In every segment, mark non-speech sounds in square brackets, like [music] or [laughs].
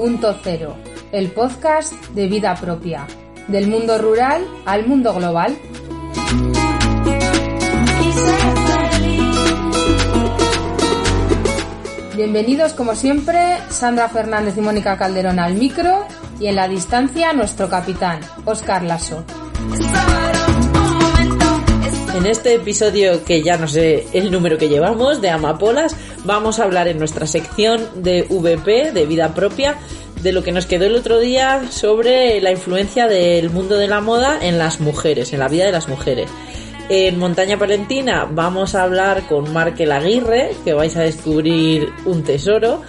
Amapolas 2.0, el podcast de vida propia, del mundo rural al mundo global. Bienvenidos como siempre, Sandra Fernández y Mónica Calderón al micro y en la distancia nuestro capitán, Oscar Lasso. En este episodio, que ya no sé el número que llevamos, de Amapolas, vamos a hablar en nuestra sección de VP, de vida propia, de lo que nos quedó el otro día sobre la influencia del mundo de la moda en las mujeres, en la vida de las mujeres. En Montaña Palentina vamos a hablar con Markel Aguirre, que vais a descubrir un tesoro.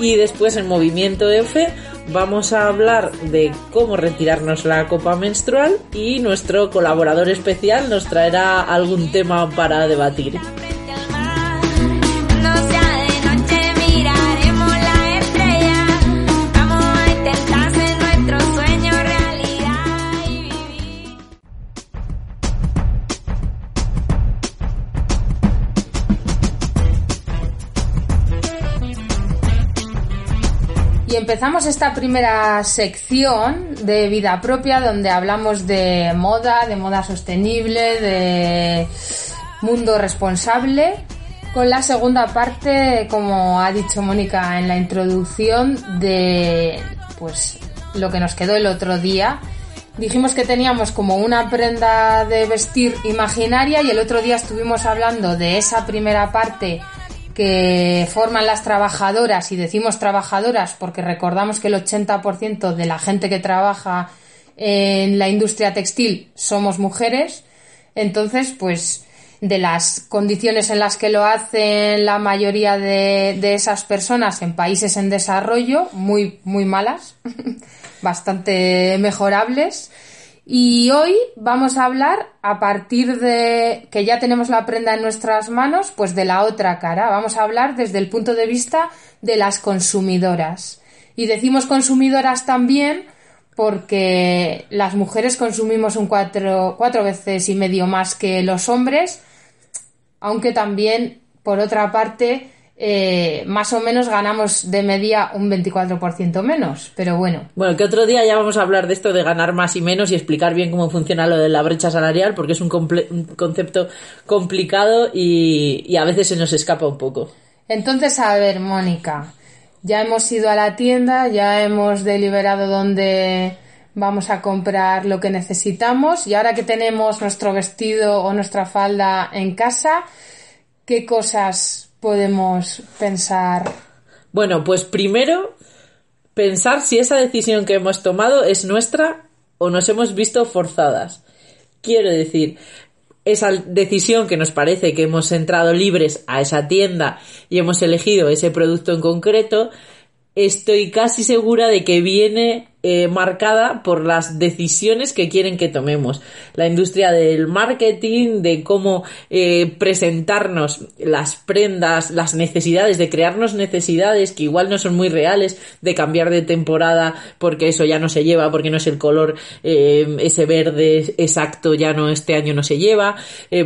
Y después en Movimiento F vamos a hablar de cómo retirarnos la copa menstrual y nuestro colaborador especial nos traerá algún tema para debatir. Empezamos esta primera sección de vida propia donde hablamos de moda, de moda sostenible, de mundo responsable, con la segunda parte, como ha dicho Mónica en la introducción, de pues lo que nos quedó el otro día. Dijimos que teníamos como una prenda de vestir imaginaria y el otro día estuvimos hablando de esa primera parte que forman las trabajadoras, y decimos trabajadoras porque recordamos que el 80% de la gente que trabaja en la industria textil somos mujeres, entonces, pues, de las condiciones en las que lo hacen la mayoría de, de esas personas en países en desarrollo, muy, muy malas, [laughs] bastante mejorables, y hoy vamos a hablar a partir de que ya tenemos la prenda en nuestras manos, pues de la otra cara. Vamos a hablar desde el punto de vista de las consumidoras. Y decimos consumidoras también porque las mujeres consumimos un cuatro, cuatro veces y medio más que los hombres, aunque también, por otra parte, eh, más o menos ganamos de media un 24% menos, pero bueno. Bueno, que otro día ya vamos a hablar de esto de ganar más y menos y explicar bien cómo funciona lo de la brecha salarial, porque es un, un concepto complicado y, y a veces se nos escapa un poco. Entonces, a ver, Mónica, ya hemos ido a la tienda, ya hemos deliberado dónde vamos a comprar lo que necesitamos y ahora que tenemos nuestro vestido o nuestra falda en casa, ¿qué cosas podemos pensar? Bueno, pues primero pensar si esa decisión que hemos tomado es nuestra o nos hemos visto forzadas. Quiero decir, esa decisión que nos parece que hemos entrado libres a esa tienda y hemos elegido ese producto en concreto, estoy casi segura de que viene eh, marcada por las decisiones que quieren que tomemos. La industria del marketing, de cómo eh, presentarnos las prendas, las necesidades, de crearnos necesidades que igual no son muy reales, de cambiar de temporada porque eso ya no se lleva, porque no es el color, eh, ese verde exacto ya no este año no se lleva,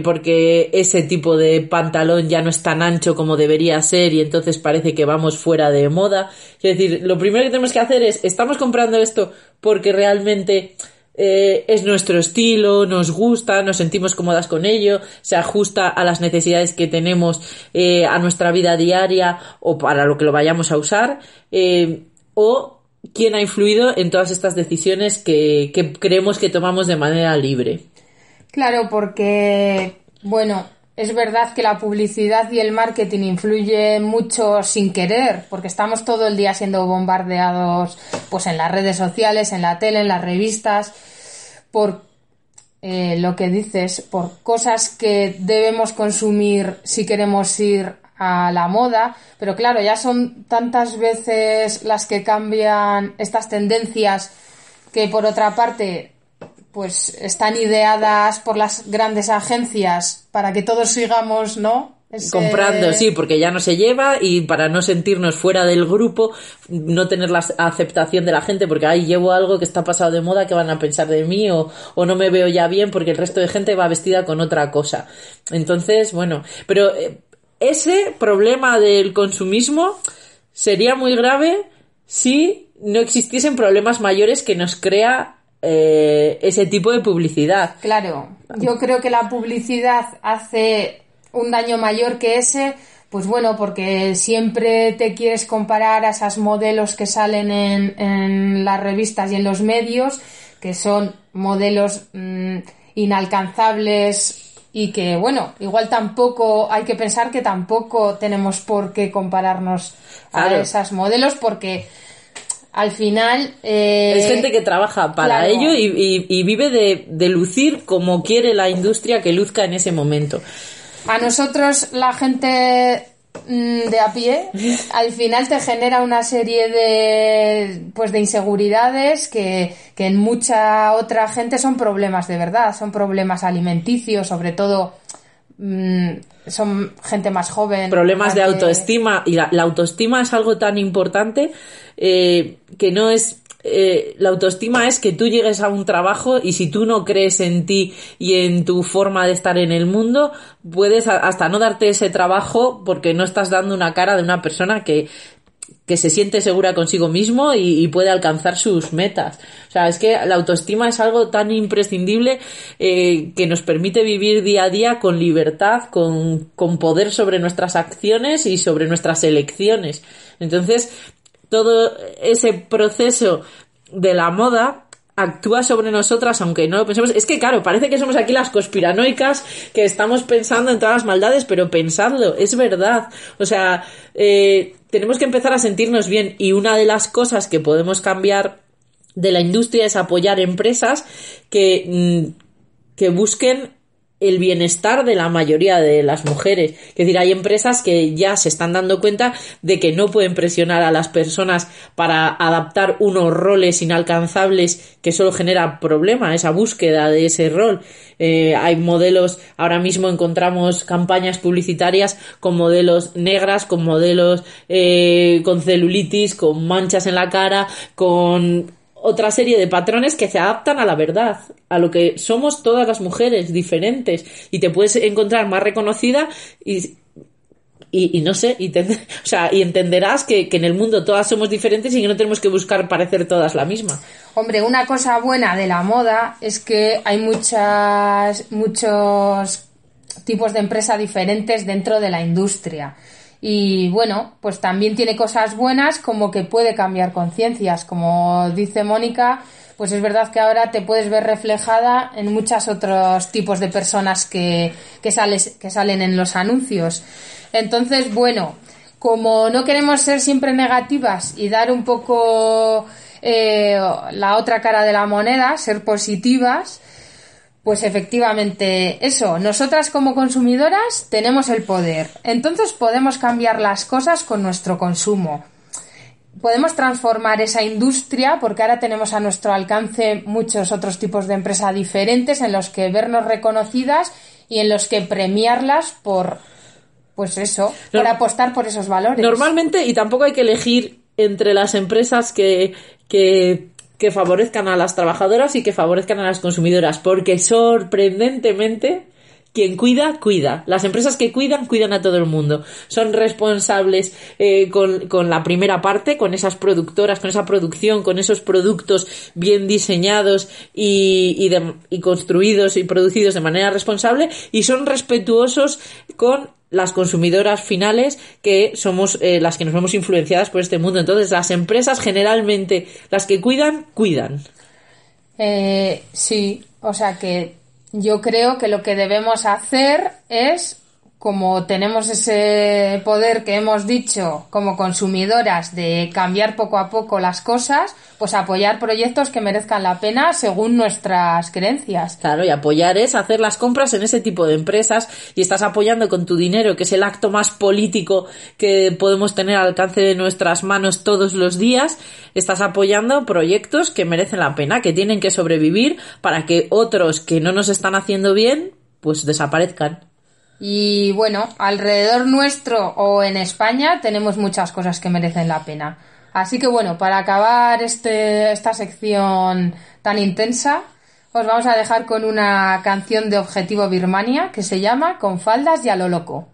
porque ese tipo de pantalón ya no es tan ancho como debería ser y entonces parece que vamos fuera de moda. Es decir, lo primero que tenemos que hacer es, estamos comprando esto porque realmente eh, es nuestro estilo, nos gusta, nos sentimos cómodas con ello, se ajusta a las necesidades que tenemos eh, a nuestra vida diaria o para lo que lo vayamos a usar, eh, o quién ha influido en todas estas decisiones que, que creemos que tomamos de manera libre. Claro, porque, bueno, es verdad que la publicidad y el marketing influyen mucho sin querer, porque estamos todo el día siendo bombardeados pues en las redes sociales, en la tele, en las revistas, por eh, lo que dices, por cosas que debemos consumir si queremos ir a la moda, pero claro, ya son tantas veces las que cambian estas tendencias que por otra parte pues están ideadas por las grandes agencias para que todos sigamos, ¿no? Comprando, sí, porque ya no se lleva y para no sentirnos fuera del grupo, no tener la aceptación de la gente, porque ahí llevo algo que está pasado de moda, que van a pensar de mí o, o no me veo ya bien porque el resto de gente va vestida con otra cosa. Entonces, bueno, pero eh, ese problema del consumismo sería muy grave si no existiesen problemas mayores que nos crea eh, ese tipo de publicidad. Claro, yo creo que la publicidad hace un daño mayor que ese, pues bueno, porque siempre te quieres comparar a esas modelos que salen en, en las revistas y en los medios, que son modelos mm, inalcanzables y que, bueno, igual tampoco, hay que pensar que tampoco tenemos por qué compararnos a esas modelos porque al final... Eh, es gente que trabaja para ello y, vive de, de, lucir como quiere la industria que luzca en ese momento. A nosotros la gente mm, de a pie [laughs] al final te genera una serie de pues de inseguridades que, que en mucha otra gente son problemas de verdad, son problemas alimenticios, sobre todo son gente más joven. Problemas de autoestima. Y la, autoestima es algo tan importante eh, que no es eh, la autoestima es que tú llegues a un trabajo y si tú no crees en ti y en tu forma de estar en el mundo, puedes hasta no darte ese trabajo porque no estás dando una cara de una persona que, que se siente segura consigo mismo y, puede alcanzar sus metas. O sea, es que la autoestima es algo tan imprescindible eh, que nos permite vivir día a día con libertad, con, con poder sobre nuestras acciones y sobre nuestras elecciones. Entonces, todo ese proceso de la moda actúa sobre nosotras aunque no lo pensemos. Es que claro, parece que somos aquí las conspiranoicas que estamos pensando en todas las maldades, pero pensadlo, es verdad. O sea, eh, tenemos que empezar a sentirnos bien y una de las cosas que podemos cambiar de la industria es apoyar empresas que, mm, que busquen el bienestar de la mayoría de las mujeres. Es decir, hay empresas que ya se están dando cuenta de que no pueden presionar a las personas para adaptar unos roles inalcanzables que solo genera problema, esa búsqueda de ese rol. Eh, hay modelos, ahora mismo encontramos campañas publicitarias con modelos negras, con modelos eh, con celulitis, con manchas en la cara, con otra serie de patrones que se adaptan a la verdad, a lo que somos todas las mujeres diferentes y te puedes encontrar más reconocida y, y, no sé, y, [laughs] o sea, y entenderás que, que, en el mundo todas somos diferentes y que no tenemos que buscar parecer todas la misma. Hombre, una cosa buena de la moda es que hay muchas, muchos tipos de empresas diferentes dentro de la industria. Y bueno, pues también tiene cosas buenas como que puede cambiar conciencias. Como dice Mónica, pues es verdad que ahora te puedes ver reflejada en muchos otros tipos de personas que, que, sales, que salen en los anuncios. Entonces, bueno, como no queremos ser siempre negativas y dar un poco eh, la otra cara de la moneda, ser positivas, pues efectivamente, eso, nosotras como consumidoras tenemos el poder, entonces podemos cambiar las cosas con nuestro consumo. Podemos transformar esa industria porque ahora tenemos a nuestro alcance muchos otros tipos de empresas diferentes en los que vernos reconocidas y en los que premiarlas por, pues eso, por apostar por esos valores. Normalmente, y tampoco hay que elegir entre las empresas que, que que favorezcan a las trabajadoras y que favorezcan a las consumidoras, porque sorprendentemente quien cuida, cuida. Las empresas que cuidan, cuidan a todo el mundo. Son responsables eh, con, con, la primera parte, con esas productoras, con esa producción, con esos productos bien diseñados y, y, y construidos y producidos de manera responsable y son respetuosos con las consumidoras finales que somos eh, las que nos vemos influenciadas por este mundo. Entonces, las empresas generalmente, las que cuidan, cuidan. Eh, sí, o sea que yo creo que lo que debemos hacer es como tenemos ese poder que hemos dicho como consumidoras de cambiar poco a poco las cosas, pues apoyar proyectos que merezcan la pena según nuestras creencias. Claro, y apoyar es hacer las compras en ese tipo de empresas y estás apoyando con tu dinero, que es el acto más político que podemos tener al alcance de nuestras manos todos los días, estás apoyando proyectos que merecen la pena, que tienen que sobrevivir para que otros que no nos están haciendo bien, pues desaparezcan. Y bueno, alrededor nuestro o en España tenemos muchas cosas que merecen la pena. Así que bueno, para acabar este, esta sección tan intensa, os vamos a dejar con una canción de Objetivo Birmania que se llama Con faldas y a lo loco.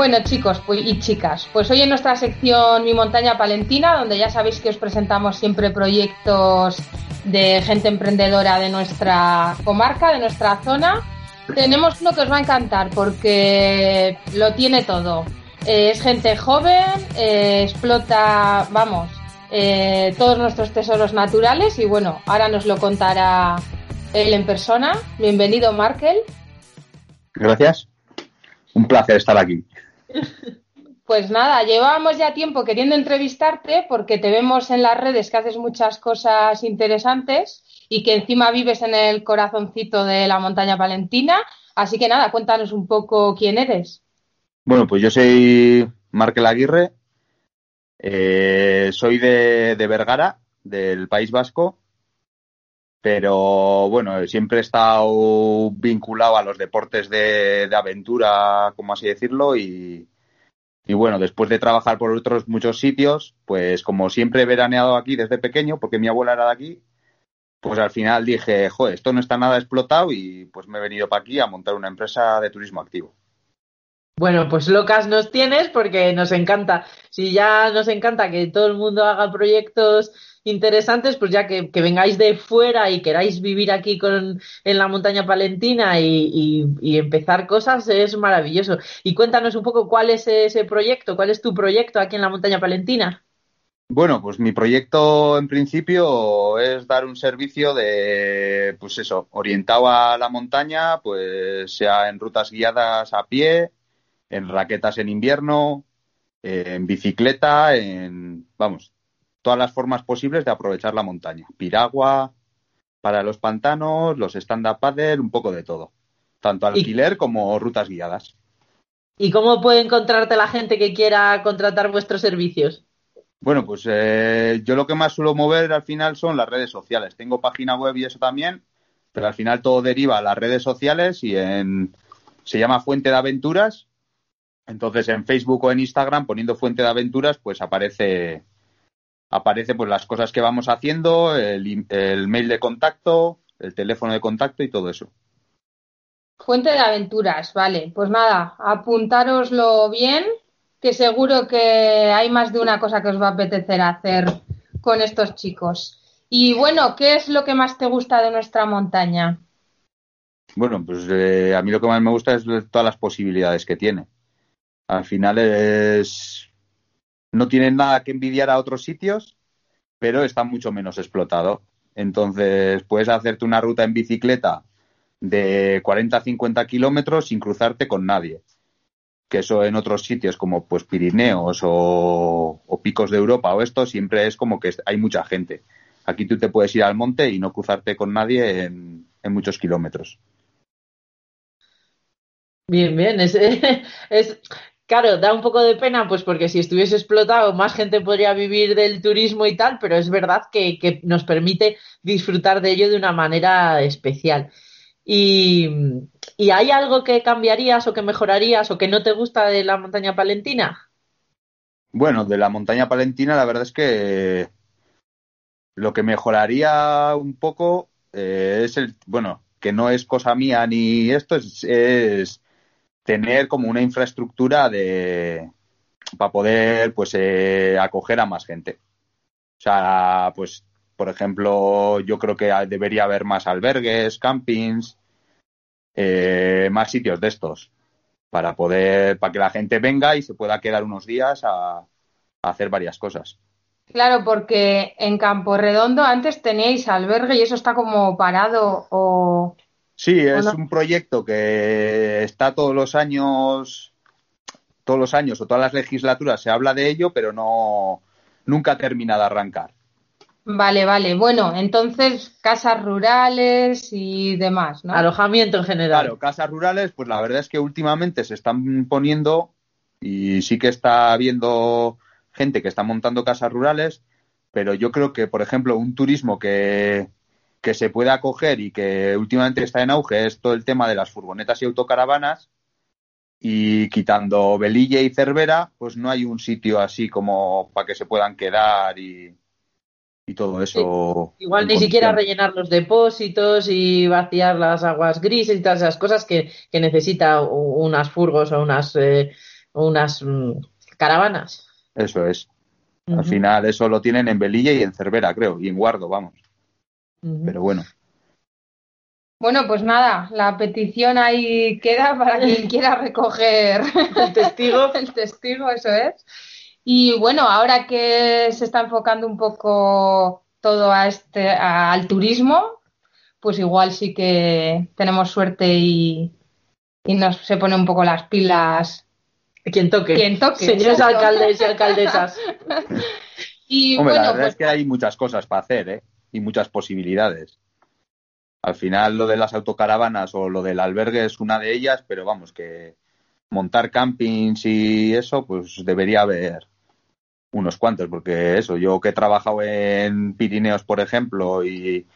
Bueno, chicos pues, y chicas, pues hoy en nuestra sección Mi Montaña Palentina, donde ya sabéis que os presentamos siempre proyectos de gente emprendedora de nuestra comarca, de nuestra zona, tenemos uno que os va a encantar porque lo tiene todo. Eh, es gente joven, eh, explota, vamos, eh, todos nuestros tesoros naturales y bueno, ahora nos lo contará él en persona. Bienvenido, Markel. Gracias. Un placer estar aquí. Pues nada, llevábamos ya tiempo queriendo entrevistarte porque te vemos en las redes que haces muchas cosas interesantes y que encima vives en el corazoncito de la montaña palentina. Así que nada, cuéntanos un poco quién eres. Bueno, pues yo soy Markel Aguirre, eh, soy de, de, Vergara, del País Vasco, pero bueno, siempre he estado vinculado a los deportes de, de aventura, como así decirlo, y, bueno, después de trabajar por otros muchos sitios, pues como siempre he veraneado aquí desde pequeño, porque mi abuela era de aquí, pues al final dije, joder, esto no está nada explotado y pues me he venido para aquí a montar una empresa de turismo activo. Bueno, pues locas nos tienes porque nos encanta. Si ya nos encanta que todo el mundo haga proyectos interesantes, pues ya que, vengáis de fuera y queráis vivir aquí con, en la montaña palentina y, y, empezar cosas, es maravilloso. Y cuéntanos un poco cuál es ese proyecto, cuál es tu proyecto aquí en la montaña palentina. Bueno, pues mi proyecto en principio es dar un servicio de, pues eso, orientado a la montaña, pues sea en rutas guiadas a pie, en raquetas en invierno, en bicicleta, en, vamos, todas las formas posibles de aprovechar la montaña. Piragua, para los pantanos, los stand-up paddle, un poco de todo. Tanto alquiler como rutas guiadas. ¿Y cómo puede encontrarte la gente que quiera contratar vuestros servicios? Bueno, pues eh, yo lo que más suelo mover al final son las redes sociales. Tengo página web y eso también, pero al final todo deriva a las redes sociales y en se llama Fuente de Aventuras entonces en Facebook o en Instagram poniendo fuente de aventuras pues aparece aparece pues las cosas que vamos haciendo, el, el mail de contacto, el teléfono de contacto y todo eso. Fuente de aventuras, vale. Pues nada, apuntároslo bien, que seguro que hay más de una cosa que os va a apetecer hacer con estos chicos. Y bueno, ¿qué es lo que más te gusta de nuestra montaña? Bueno, pues eh, a mí lo que más me gusta es todas las posibilidades que tiene. Al final es no tienen nada que envidiar a otros sitios, pero está mucho menos explotado. Entonces puedes hacerte una ruta en bicicleta de 40-50 kilómetros sin cruzarte con nadie. Que eso en otros sitios como pues Pirineos o, Picos de Europa o esto siempre es como que hay mucha gente. Aquí tú te puedes ir al monte y no cruzarte con nadie en, muchos kilómetros. Bien, bien. Es, [laughs] Claro, da un poco de pena, pues porque si estuviese explotado, más gente podría vivir del turismo y tal, pero es verdad que, nos permite disfrutar de ello de una manera especial. Y, hay algo que cambiarías o que mejorarías o que no te gusta de la montaña palentina? Bueno, de la montaña palentina la verdad es que lo que mejoraría un poco eh, es el, bueno, que no es cosa mía ni esto, es tener como una infraestructura de para poder pues eh, acoger a más gente. O sea, pues por ejemplo, yo creo que debería haber más albergues, campings, eh, más sitios de estos para poder para que la gente venga y se pueda quedar unos días a, a hacer varias cosas. Claro, porque en Campo Redondo antes teníais albergue y eso está como parado o Sí, es un proyecto que está todos los años, todos los años o todas las legislaturas se habla de ello, pero no nunca termina de arrancar. Vale, vale. Bueno, entonces casas rurales y demás, ¿no? Alojamiento en general. Claro, casas rurales, pues la verdad es que últimamente se están poniendo y sí que está habiendo gente que está montando casas rurales, pero yo creo que, por ejemplo, un turismo que, que se puede acoger y que últimamente está en auge es todo el tema de las furgonetas y autocaravanas. Y quitando Belilla y Cervera, pues no hay un sitio así como para que se puedan quedar y, y todo eso. Igual ni siquiera rellenar los depósitos y vaciar las aguas grises y todas esas cosas que, que necesita unas furgos o unas eh, unas mm, caravanas. Eso es. Al final eso lo tienen en Belilla y en Cervera, creo, y en Guardo, vamos. Pero bueno. Bueno, pues nada, la petición ahí queda para quien [laughs] quiera recoger el testigo. [laughs] el testigo, eso es. Y bueno, ahora que se está enfocando un poco todo a este, al turismo, pues igual sí que tenemos suerte y, y nos se pone un poco las pilas. Quien toque. Quien toque. Señores alcaldes y alcaldesas. [laughs] y Hombre, bueno, la verdad pues es que hay muchas cosas para hacer, ¿eh? Y muchas posibilidades. Al final lo de las autocaravanas o lo del albergue es una de ellas, pero vamos, que montar campings y eso, pues debería haber unos cuantos, porque eso, yo que he trabajado en Pirineos, por ejemplo, y,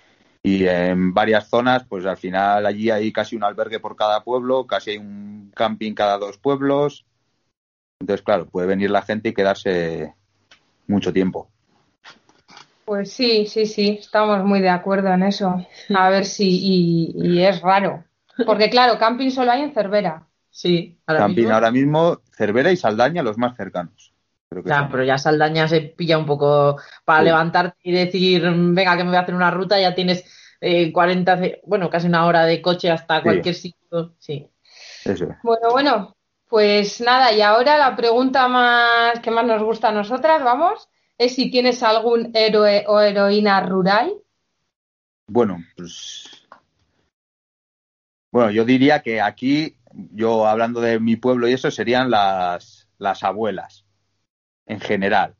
y en varias zonas, pues al final allí hay casi un albergue por cada pueblo, casi hay un camping cada dos pueblos. Entonces, claro, puede venir la gente y quedarse mucho tiempo. Pues sí, sí, sí, estamos muy de acuerdo en eso. A [laughs] ver si, y, y es raro. Porque claro, camping solo hay en Cervera. Sí, ahora camping mismo. ahora mismo, Cervera y Saldaña los más cercanos. Creo que Ya, son. pero ya Saldaña se pilla un poco para Sí. levantarte y decir, venga, que me voy a hacer una ruta, ya tienes eh, 40, ce- bueno, casi una hora de coche hasta cualquier sitio. Sí. Eso es. Bueno, bueno, pues nada, y ahora la pregunta más que más nos gusta a nosotras, vamos, es si tienes algún héroe o heroína rural. Bueno, pues. Bueno, yo diría que aquí, yo hablando de mi pueblo y eso, serían las, las abuelas, en general.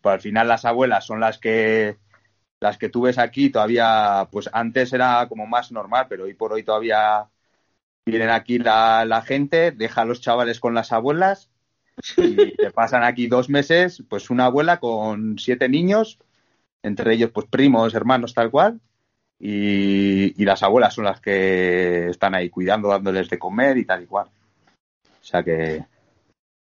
Pues al final las abuelas son las que las que tú ves aquí todavía, pues antes era como más normal, pero hoy por hoy todavía vienen aquí la, la gente, deja a los chavales con las abuelas y te pasan aquí dos meses, pues una abuela con siete niños, entre ellos pues primos, hermanos, tal cual, y, y las abuelas son las que están ahí cuidando, dándoles de comer y tal y cual. O sea que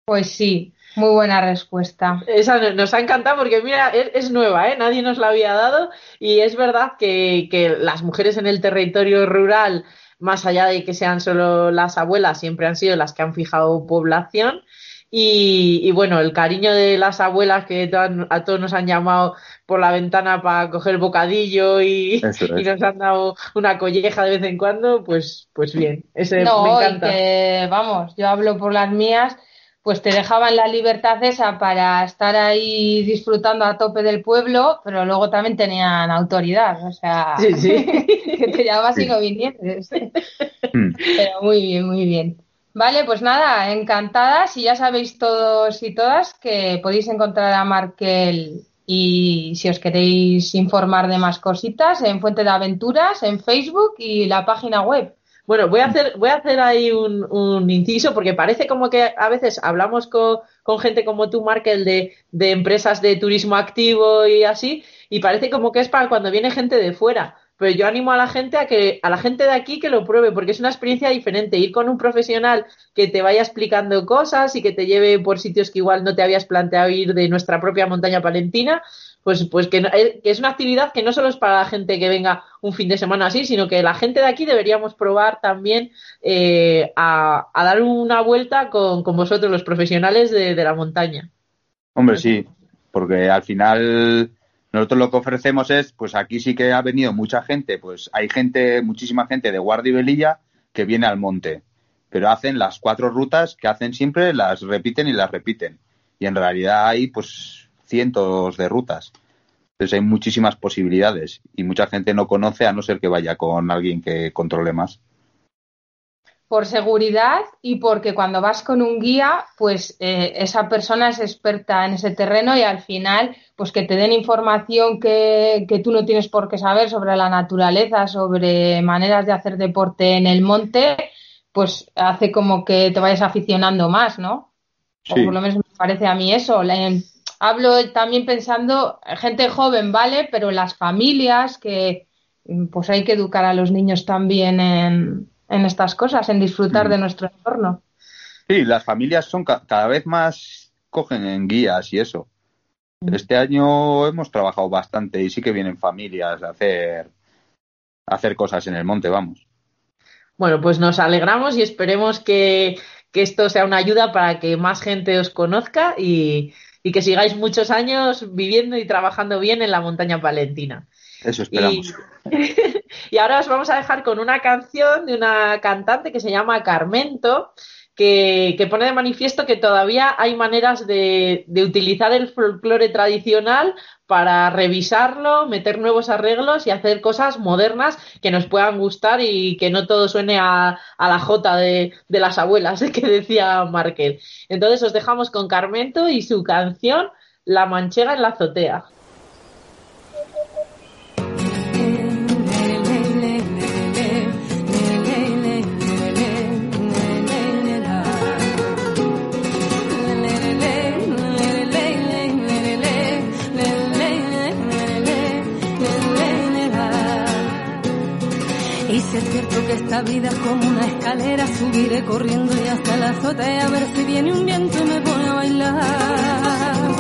Pues sí, muy buena respuesta. Esa no- nos ha encantado porque, mira, es, es nueva, ¿eh? Nadie nos la había dado y es verdad que, que las mujeres en el territorio rural, más allá de que sean solo las abuelas, siempre han sido las que han fijado población. Y, y bueno, el cariño de las abuelas que a todos nos han llamado por la ventana para coger bocadillo y, [laughs] es. y nos han dado una colleja de vez en cuando, pues, pues bien, ese No, me y encanta. que, vamos, yo hablo por las mías, pues te dejaban la libertad esa para estar ahí disfrutando a tope del pueblo, pero luego también tenían autoridad, o sea, Sí, sí. [laughs] que te llamas y Sí. no vinieses. mm, Pero muy bien, muy bien. Vale, pues nada, encantadas y ya sabéis todos y todas que podéis encontrar a Markel y si os queréis informar de más cositas en Fuente de Aventuras, en Facebook y la página web. Bueno, voy a hacer, voy a hacer ahí un, inciso porque parece como que a veces hablamos con, gente como tú, Markel, de empresas de turismo activo y así, y parece como que es para cuando viene gente de fuera. Pero yo animo a la gente a que, a la gente de aquí que lo pruebe, porque es una experiencia diferente. Ir con un profesional que te vaya explicando cosas y que te lleve por sitios que igual no te habías planteado ir de nuestra propia montaña palentina, pues, pues que, eh, que es una actividad que no solo es para la gente que venga un fin de semana así, sino que la gente de aquí deberíamos probar también eh, a, a dar una vuelta con, con vosotros, los profesionales de, de la montaña. Hombre, sí, porque al final nosotros lo que ofrecemos es, pues aquí sí que ha venido mucha gente, pues hay gente, muchísima gente de Guardia y Velilla que viene al monte, pero hacen las cuatro rutas que hacen siempre, las repiten y las repiten. Y en realidad hay pues cientos de rutas. Entonces hay muchísimas posibilidades y mucha gente no conoce a no ser que vaya con alguien que controle más. Por seguridad y porque cuando vas con un guía, pues eh, esa persona es experta en ese terreno y al final, pues que te den información que, que tú no tienes por qué saber sobre la naturaleza, sobre maneras de hacer deporte en el monte, pues hace como que te vayas aficionando más, ¿no? O por lo menos me parece a mí eso. Hablo también pensando, gente joven, ¿vale? Pero las familias que pues hay que educar a los niños también en, en estas cosas, en disfrutar Mm. de nuestro entorno. Sí, las familias son ca- cada vez más cogen en guías y eso. Este año hemos trabajado bastante y sí que vienen familias a hacer, a hacer cosas en el monte, vamos. Bueno, pues nos alegramos y esperemos que, que esto sea una ayuda para que más gente os conozca y, y que sigáis muchos años viviendo y trabajando bien en la montaña palentina. Eso esperamos. [laughs] Y, ahora os vamos a dejar con una canción de una cantante que se llama Carmento, que, pone de manifiesto que todavía hay maneras de, de utilizar el folclore tradicional para revisarlo, meter nuevos arreglos y hacer cosas modernas que nos puedan gustar y que no todo suene a, a la jota de, de, las abuelas [laughs] que decía Markel. Entonces os dejamos con Carmento y su canción La manchega en la azotea. Esta vida es como una escalera, subiré corriendo y hasta la azotea a ver si viene un viento y me pone a bailar.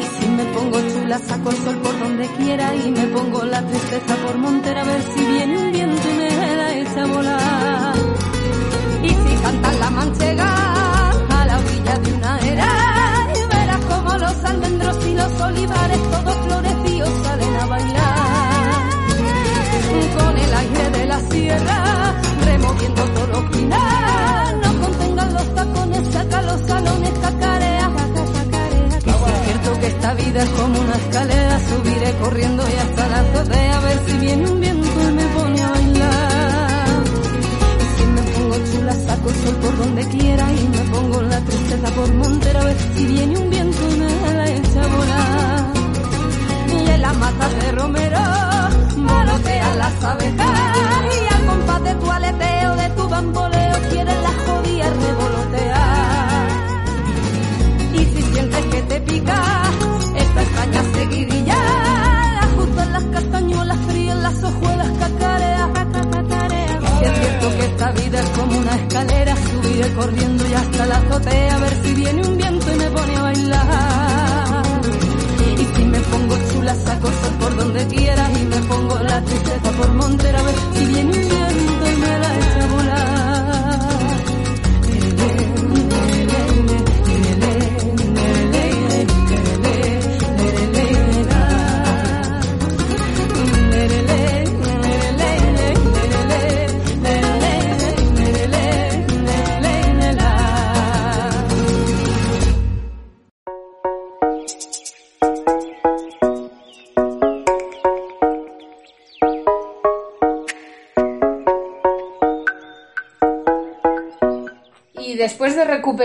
Y si me pongo chula, saco el sol por donde quiera y me pongo la tristeza por montera a ver si viene un viento y me la echa a volar. Y si cantan la manchega a la orilla de una era, y verás como los almendros y los olivares todos florecidos salen a bailar con el aire de la sierra, removiendo todo lo final. No contengan los tacones, saca los salones, cacarea. Si es cierto que esta vida es como una escalera, subiré corriendo y hasta la azotea a ver si viene un viento y me pone a bailar. Y si me pongo chula, saco el sol por donde quiera y me pongo la tristeza por montera a ver si viene un viento y me la echa a volar. Y en la mata de Romero volotean las abejas y al compás de tu tu bamboleo, quieren las jodillas revolotear.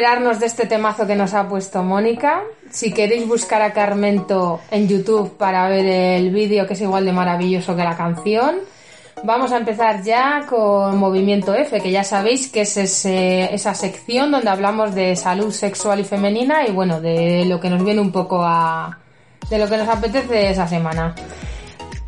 De este temazo que nos ha puesto Mónica, si queréis buscar a Carmento en YouTube para ver el vídeo que es igual de maravilloso que la canción, vamos a empezar ya con Movimiento F, que ya sabéis que es esa sección donde hablamos de salud sexual y femenina y bueno, de lo que nos viene un poco a... de lo que nos apetece esa semana.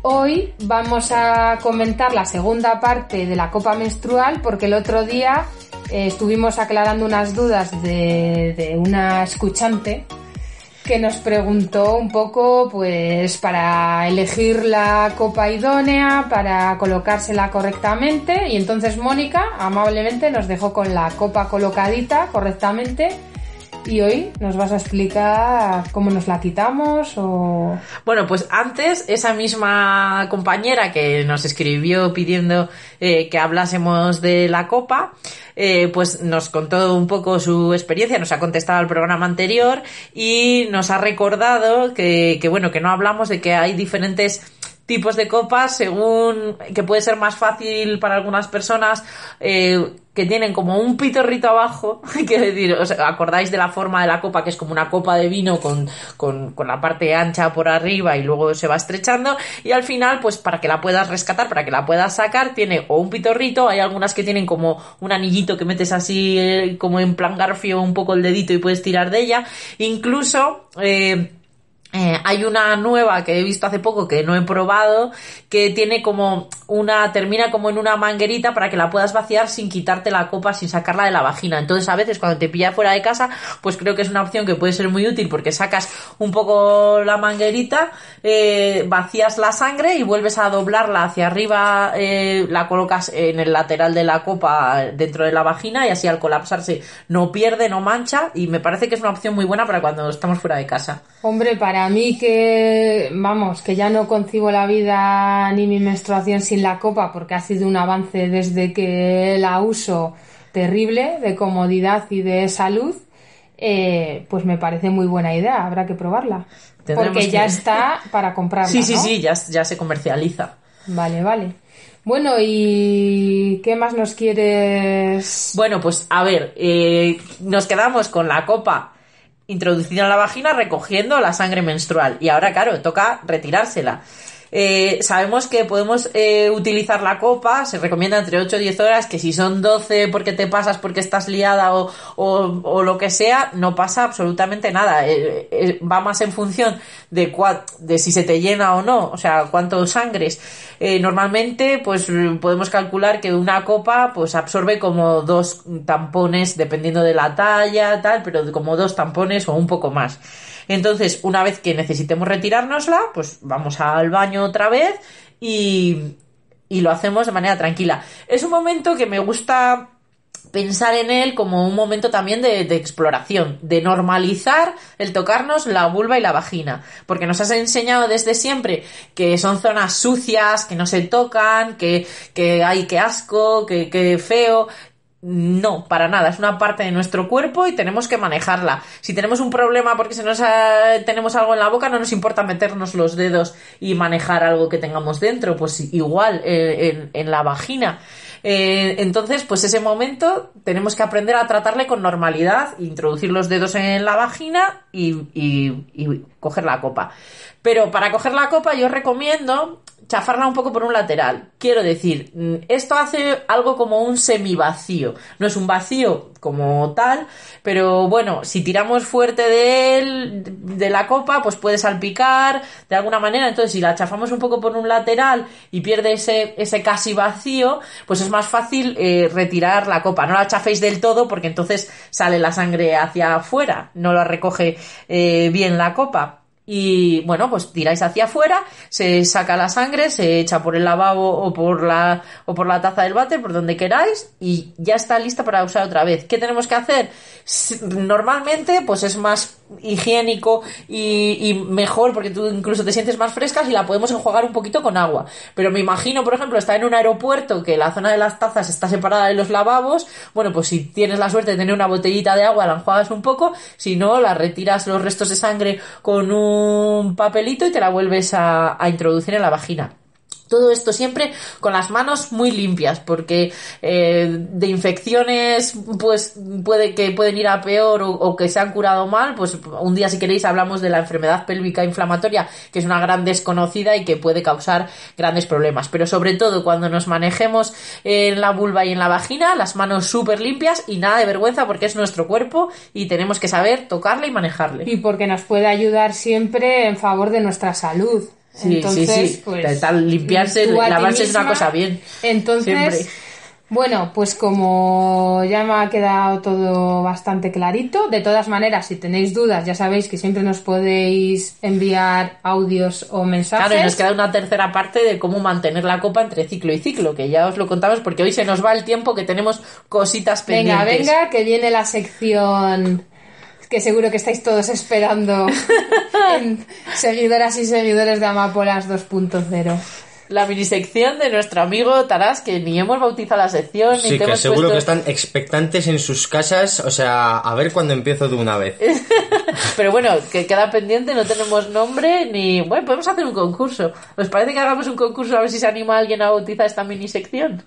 Hoy vamos a comentar la segunda parte de la copa menstrual porque el otro día eh, estuvimos aclarando unas dudas de, de una escuchante que nos preguntó un poco, pues, para elegir la copa idónea, para colocársela correctamente, y entonces Mónica amablemente nos dejó con la copa colocadita correctamente y hoy nos vas a explicar cómo nos la quitamos o... Bueno, pues antes esa misma compañera que nos escribió pidiendo eh, que hablásemos de la copa, eh, pues nos contó un poco su experiencia, nos ha contestado al programa anterior y nos ha recordado que, que bueno, que no hablamos de que hay diferentes tipos de copas según que puede ser más fácil para algunas personas eh, que tienen como un pitorrito abajo, [laughs] quiero decir, ¿os acordáis de la forma de la copa que es como una copa de vino con, con, con, la parte ancha por arriba y luego se va estrechando y al final pues para que la puedas rescatar, para que la puedas sacar tiene o un pitorrito, hay algunas que tienen como un anillito que metes así eh, como en plan garfio un poco el dedito y puedes tirar de ella, incluso eh, eh, hay una nueva que he visto hace poco que no he probado que tiene como una termina como en una manguerita para que la puedas vaciar sin quitarte la copa sin sacarla de la vagina. Entonces a veces cuando te pilla fuera de casa pues creo que es una opción que puede ser muy útil porque sacas un poco la manguerita eh, vacías la sangre y vuelves a doblarla hacia arriba eh, la colocas en el lateral de la copa dentro de la vagina y así al colapsarse no pierde no mancha y me parece que es una opción muy buena para cuando estamos fuera de casa. Hombre, para mí que, vamos, que ya no concibo la vida ni mi menstruación sin la copa porque ha sido un avance desde que la uso terrible de comodidad y de salud, eh, pues me parece muy buena idea, habrá que probarla. Tendremos porque ya está para comprarla. sí sí ¿no? sí ya, ya se comercializa Vale, vale. Bueno, ¿y qué más nos quieres? Bueno, pues a ver, eh, nos quedamos con la copa introducida en la vagina recogiendo la sangre menstrual. Y ahora, claro, toca retirársela. Eh, sabemos que podemos eh, utilizar la copa, se recomienda entre 8 y 10 horas, que si son 12 porque te pasas, porque estás liada o, o, lo que sea, no pasa absolutamente nada. Eh, va más en función de, cua- de si se te llena o no, o sea, cuánto sangres. Normalmente, pues podemos calcular que una copa pues absorbe como dos tampones, dependiendo de la talla, tal, pero como dos tampones o un poco más. Entonces, una vez que necesitemos retirárnosla, pues vamos al baño otra vez y, y lo hacemos de manera tranquila. Es un momento que me gusta pensar en él como un momento también de, de exploración, de normalizar el tocarnos la vulva y la vagina, porque nos has enseñado desde siempre que son zonas sucias, que no se tocan, que, que hay que asco, que, que feo, no, para nada. Es una parte de nuestro cuerpo y tenemos que manejarla. Si tenemos un problema porque se nos tenemos algo en la boca, no nos importa meternos los dedos y manejar algo que tengamos dentro. Pues igual eh, en, la vagina. Eh, entonces, pues ese momento tenemos que aprender a tratarle con normalidad, introducir los dedos en la vagina y, y- y coger la copa. Pero para coger la copa yo recomiendo chafarla un poco por un lateral. Quiero decir, mm, esto hace algo como un semivacío. No es un vacío como tal, pero bueno, si tiramos fuerte de él, de la copa, pues puede salpicar de alguna manera. Entonces, si la chafamos un poco por un lateral y pierde ese, ese casi vacío, pues es más fácil eh, retirar la copa. No la chaféis del todo porque entonces sale la sangre hacia afuera, no la recoge eh, bien la copa. Y bueno, pues tiráis hacia afuera, se saca la sangre, se echa por el lavabo o por la, o por la taza del váter, por donde queráis, y ya está lista para usar otra vez. ¿Qué tenemos que hacer? Normalmente, pues es más higiénico y, y mejor porque tú incluso te sientes más fresca si la podemos enjuagar un poquito con agua. Pero me imagino, por ejemplo, estar en un aeropuerto que la zona de las tazas está separada de los lavabos. Bueno, pues si tienes la suerte de tener una botellita de agua, la enjuagas un poco. Si no, la retiras los restos de sangre con un papelito y te la vuelves a, a introducir en la vagina. Todo esto siempre con las manos muy limpias, porque eh, de infecciones, pues puede que pueden ir a peor o, o que se han curado mal. Pues un día, si queréis, hablamos de la enfermedad pélvica inflamatoria, que es una gran desconocida y que puede causar grandes problemas. Pero sobre todo cuando nos manejemos en la vulva y en la vagina, las manos súper limpias y nada de vergüenza, porque es nuestro cuerpo y tenemos que saber tocarle y manejarle. Y porque nos puede ayudar siempre en favor de nuestra salud. Sí, Entonces, sí, sí. pues, Tal, limpiarse, lavarse es una cosa bien. Entonces, Siempre. bueno, pues como ya me ha quedado todo bastante clarito, de todas maneras, si tenéis dudas, ya sabéis que siempre nos podéis enviar audios o mensajes. Claro, y nos queda una tercera parte de cómo mantener la copa entre ciclo y ciclo, que ya os lo contamos porque hoy se nos va el tiempo que tenemos cositas Venga, pendientes. venga, que viene la sección que seguro que estáis todos esperando [laughs] en seguidoras y seguidores de Amapolas 2.0. La minisección de nuestro amigo Tarás, que ni hemos bautizado la sección, ni Sí, te que hemos seguro puesto- que están expectantes en sus casas, o sea, a ver cuándo empiezo de una vez. [laughs] Pero bueno, que queda pendiente, no tenemos nombre, ni... Bueno, podemos hacer un concurso. ¿Os parece que hagamos un concurso a ver si se anima alguien a bautizar esta minisección?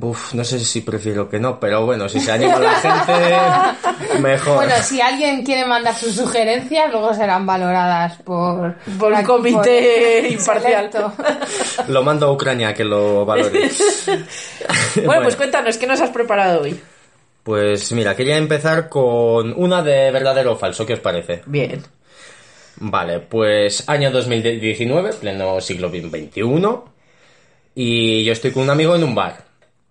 Uf, no sé si prefiero que no, pero bueno, si se anima la gente, [laughs] mejor. Bueno, si alguien quiere mandar sus sugerencias, luego serán valoradas por, Por un comité por- imparcial. selecto. [laughs] Lo mando a Ucrania que lo valore. [laughs] Bueno, pues cuéntanos, ¿qué nos has preparado hoy? Pues mira, quería empezar con una de verdadero o falso, ¿qué os parece? Bien. Vale, pues año 2019, pleno siglo XXI, y yo estoy con un amigo en un bar.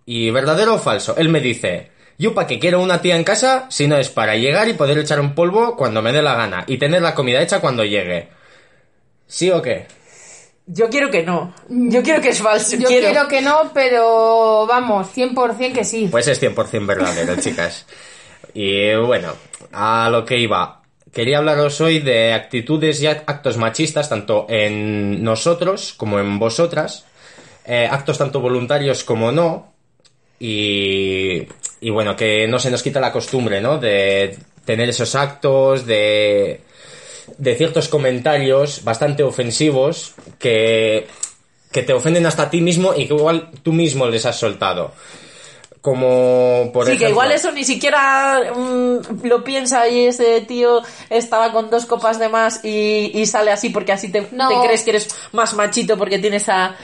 Y verdadero o falso, él me dice, yo para qué quiero una tía en casa si no es para llegar y poder echar un polvo cuando me dé la gana y tener la comida hecha cuando llegue. ¿Sí o qué? Yo quiero que no. Yo quiero que es falso. Yo quiero. que no, pero vamos, 100% que sí. Pues es 100% verdadero, [laughs] chicas. Y bueno, a lo que iba. Quería hablaros hoy de actitudes y actos machistas, tanto en nosotros como en vosotras. Eh, actos tanto voluntarios como no. Y, y bueno, que no se nos quita la costumbre, ¿no? De tener esos actos, de, de ciertos comentarios bastante ofensivos que, que te ofenden hasta a ti mismo y que igual tú mismo les has soltado. Como por Sí, ejemplo. que igual eso ni siquiera mm, lo piensa y ese tío estaba con dos copas de más y, y sale así porque así te, No. te crees que eres más machito porque tienes a...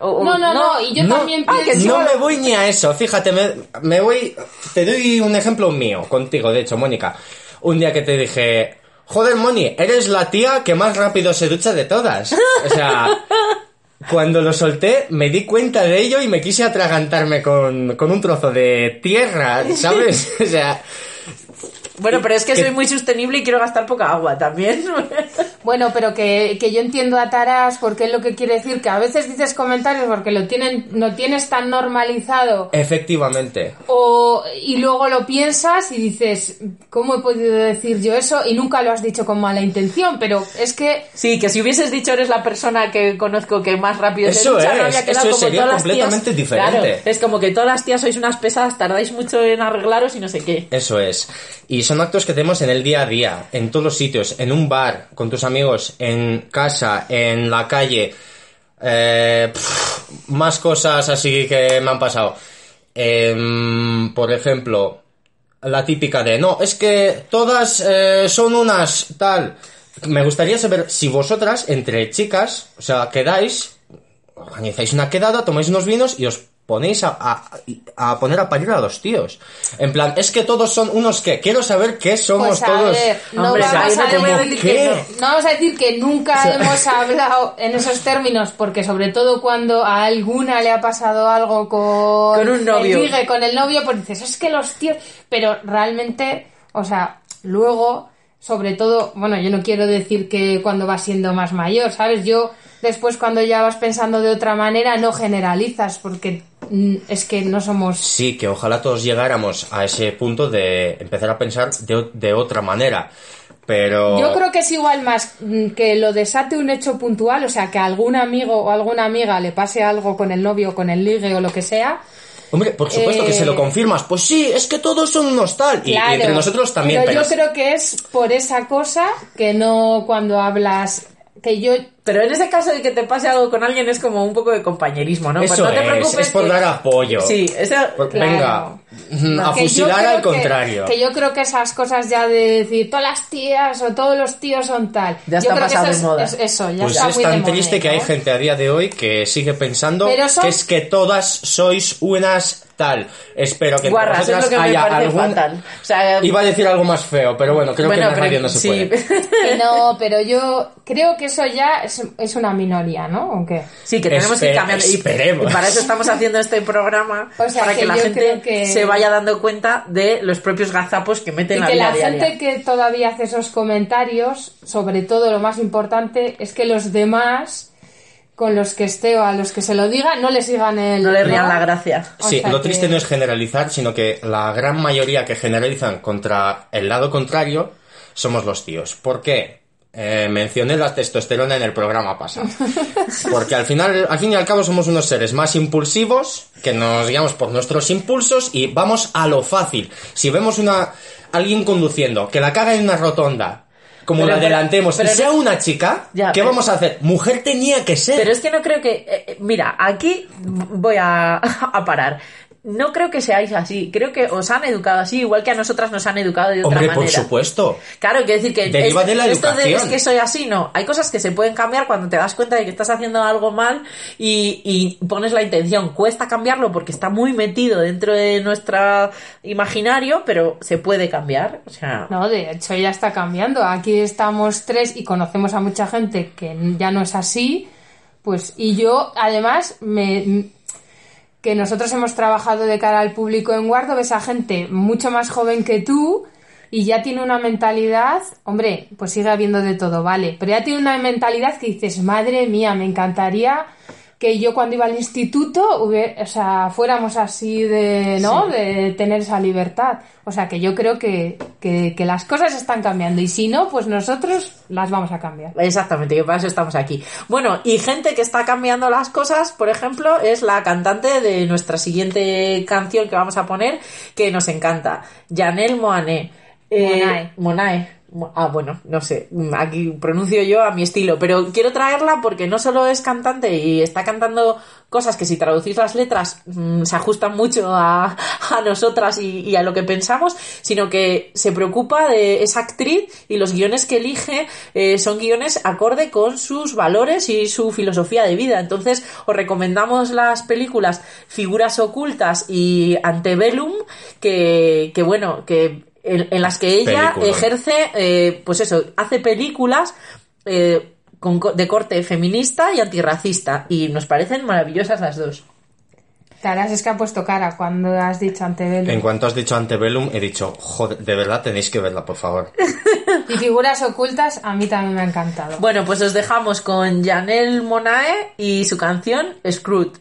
o- No, no, no, y yo No, también que pienso... No me voy ni a eso, fíjate, me, me voy. Te doy un ejemplo mío, contigo, de hecho, Mónica. Un día que te dije, joder, Moni, eres la tía que más rápido se ducha de todas. O sea, [laughs] cuando lo solté, me di cuenta de ello y me quise atragantarme con, con un trozo de tierra, ¿sabes? [laughs] O sea, Bueno, pero es que que- soy muy sostenible y quiero gastar poca agua también. [laughs] Bueno, pero que, que yo entiendo a Taras porque es lo que quiere decir que a veces dices comentarios porque lo tienen, lo tienes tan normalizado efectivamente. o y luego lo piensas y dices ¿cómo he podido decir yo eso? y nunca lo has dicho con mala intención, pero es que Sí, que si hubieses dicho eres la persona que conozco que más rápido se Eso ducha, no es, había quedado eso como sería todas las tías. completamente diferente. Claro, es como que todas las tías sois unas pesadas, tardáis mucho en arreglaros y no sé qué. Eso es. Y son actos que tenemos en el día a día, en todos los sitios, en un bar, con tus amigos, en casa, en la calle. Eh, más cosas así que me han pasado. Em, por ejemplo, la típica de, no, es que todas eh, son unas tal. Me gustaría saber si vosotras, entre chicas, o sea, quedáis, organizáis una quedada, tomáis unos vinos y os ponéis a, a, a poner a parir a los tíos. En plan, es que todos son unos que quiero saber qué somos Pues a todos. ver, no Hombre, vamos a decir que no. No vamos a decir que nunca hemos hablado en esos términos, porque sobre todo cuando a alguna le ha pasado algo con, Con un novio. el ligue, con el novio, pues dices, es que los tíos... Pero realmente, o sea, luego, sobre todo, bueno, yo no quiero decir que cuando vas siendo más mayor, ¿sabes? Yo después cuando ya vas pensando de otra manera no generalizas, porque mm, es que no somos... Sí, que ojalá todos llegáramos a ese punto de empezar a pensar de, de otra manera. Pero... Yo creo que es igual más mm, que lo desate un hecho puntual, o sea, que a algún amigo o alguna amiga le pase algo con el novio o con el ligue o lo que sea. Hombre, por supuesto que Eh, se lo confirmas. Pues sí, es que todos son unos tal. Y, entre nosotros también. Pero, Pero, yo creo que es por esa cosa que no cuando hablas. Que yo. Pero en ese caso de que te pase algo con alguien es como un poco de compañerismo, ¿no? Pues no te es, preocupes es por que- dar apoyo. Sí, eso... Por- Claro. Venga, No, a que yo fusilar creo al que- contrario. Que yo creo que esas cosas ya de decir todas las tías o todos los tíos son tal. Ya yo está creo que pasado eso de moda. es, es- eso, ya Pues está es muy de tan moda, triste que hay gente a día de hoy que sigue pensando son- que es que todas sois unas tal. Espero que entre Guarras, es lo que me haya parece algún... fatal. O sea, Iba a decir algo más feo, pero bueno, creo bueno, que en la radio no se sí. puede. [laughs] Que no, pero yo creo que eso ya es, es una minoría, ¿no? ¿O qué? Sí, que tenemos que ir Espe- cambiando. Y, esperemos. y para eso estamos haciendo este programa, [laughs] O sea, para que, que la gente que- se vaya dando cuenta de los propios gazapos que meten Y en la que vida la diaria. gente que todavía hace esos comentarios, sobre todo lo más importante, es que los demás, con los que esté o a los que se lo diga, no les sigan el... No le rían la gracia. O Sí, sea lo que- triste no es generalizar, sino que la gran mayoría que generalizan contra el lado contrario somos los tíos. ¿Por qué? Eh, mencioné la testosterona en el programa pasado. [laughs] Porque al final, al fin y al cabo somos unos seres más impulsivos, que nos guiamos por nuestros impulsos y vamos a lo fácil. Si vemos una alguien conduciendo que la caga en una rotonda, como Pero- la adelantemos, pero y sea una chica, Ya, ¿qué vamos a hacer? Mujer tenía que ser. Pero es que no creo que... eh, eh, mira, aquí voy a, [laughs] a parar. No creo que seáis así. Creo que os han educado así, igual que a nosotras nos han educado de otra Hombre, manera. por supuesto. Claro, quiero decir que Deriva es- de la esto de es que soy así, no. Hay cosas que se pueden cambiar cuando te das cuenta de que estás haciendo algo mal y, y pones la intención. Cuesta cambiarlo porque está muy metido dentro de nuestro imaginario, pero se puede cambiar. O sea, No, de hecho ya está cambiando. Aquí estamos tres y conocemos a mucha gente que ya no es así. Pues, y yo, además, me, que nosotros hemos trabajado de cara al público en Guardo, ves a gente mucho más joven que tú y ya tiene una mentalidad, hombre, pues sigue habiendo de todo, vale, pero ya tiene una mentalidad que dices, madre mía, me encantaría que yo cuando iba al instituto, hubie- o sea, fuéramos así de, ¿no? De tener esa libertad. O sea, que yo creo que, que, que las cosas están cambiando y si no, pues nosotros las vamos a cambiar. Exactamente, que para eso estamos aquí. Bueno, y gente que está cambiando las cosas, por ejemplo, es la cantante de nuestra siguiente canción que vamos a poner, que nos encanta, Janelle Moané. Eh, Monae. Monae. Ah, bueno, no sé, aquí pronuncio yo a mi estilo, pero quiero traerla porque no solo es cantante y está cantando cosas que si traducís las letras mm, se ajustan mucho a, a nosotras y, y a lo que pensamos, sino que se preocupa de esa actriz y los guiones que elige eh, son guiones acorde con sus valores y su filosofía de vida. Entonces os recomendamos las películas Figuras Ocultas y Antebellum, que, que bueno, que en, en las que ella Película. ejerce, eh, pues eso, hace películas eh, con de corte feminista y antirracista y nos parecen maravillosas las dos. Taras es que ha puesto cara cuando has dicho Antebellum. En cuanto has dicho Antebellum, he dicho, joder, de verdad tenéis que verla, por favor. [laughs] Y figuras ocultas a mí también me ha encantado. Bueno, pues os dejamos con Janelle Monae y su canción Screwed.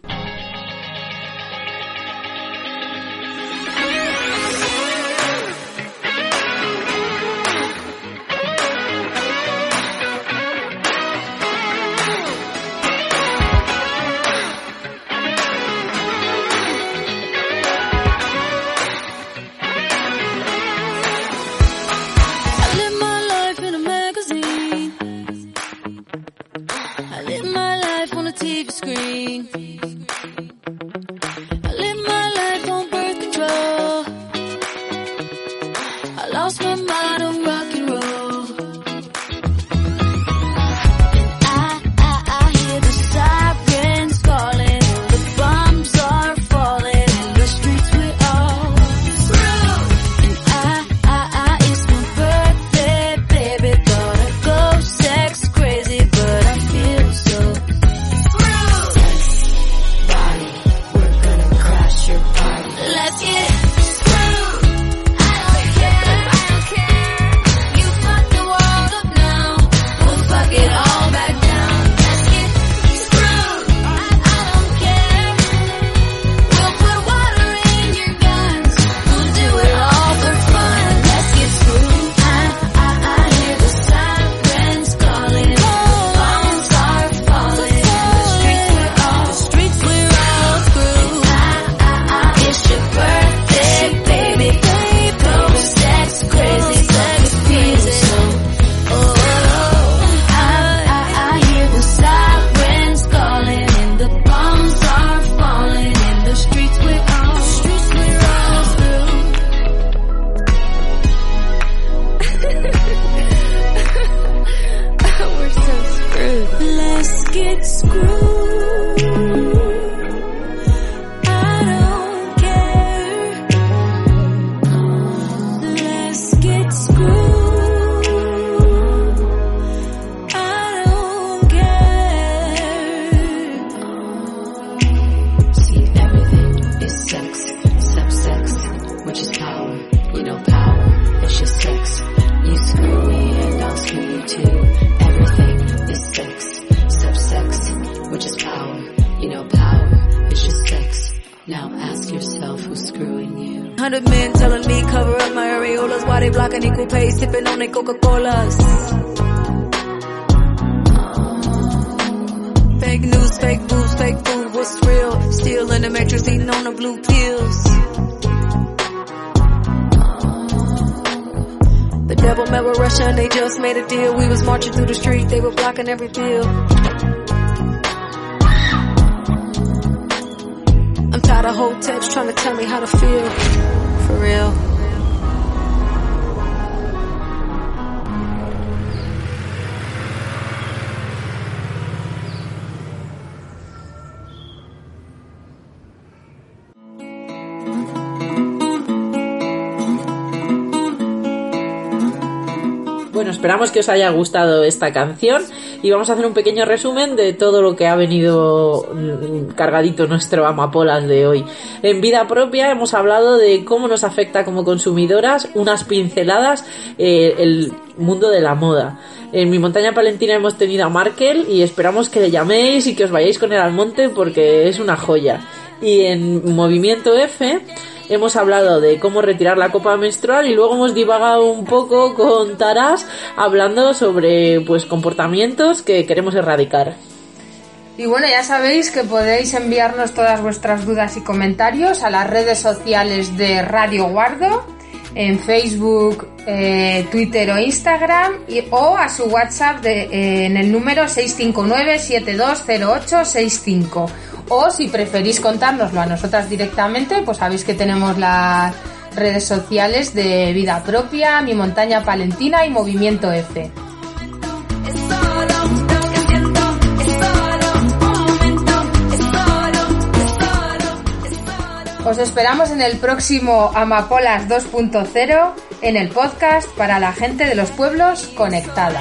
Men telling me cover up my areolas while they blocking equal pay, sipping on their Coca-Colas. Fake news, fake boobs, fake food, what's real? Still in the matrix, eating on the blue pills. The devil met with Russia and they just made a deal. We was marching through the street, they were blocking every bill. I'm tired of whole text trying to tell me how to feel. For real. Bueno, esperamos que os haya gustado esta canción y vamos a hacer un pequeño resumen de todo lo que ha venido mm, cargadito nuestro amapolas de hoy. En vida propia hemos hablado de cómo nos afecta como consumidoras, unas pinceladas, eh, el mundo de la moda. En mi montaña palentina hemos tenido a Markel y esperamos que le llaméis y que os vayáis con él al monte porque es una joya. Y en Movimiento F hemos hablado de cómo retirar la copa menstrual y luego hemos divagado un poco con Taras hablando sobre pues comportamientos que queremos erradicar. Y bueno, ya sabéis que podéis enviarnos todas vuestras dudas y comentarios a las redes sociales de Radio Guardo, en Facebook, eh, Twitter o Instagram, y- o a su WhatsApp de- eh, en el número 659-720865. O si preferís contárnoslo a nosotras directamente, pues sabéis que tenemos las redes sociales de Vida Propia, Mi Montaña Palentina y Movimiento F. Os esperamos en el próximo Amapolas 2.0 en el podcast para la gente de los pueblos conectada.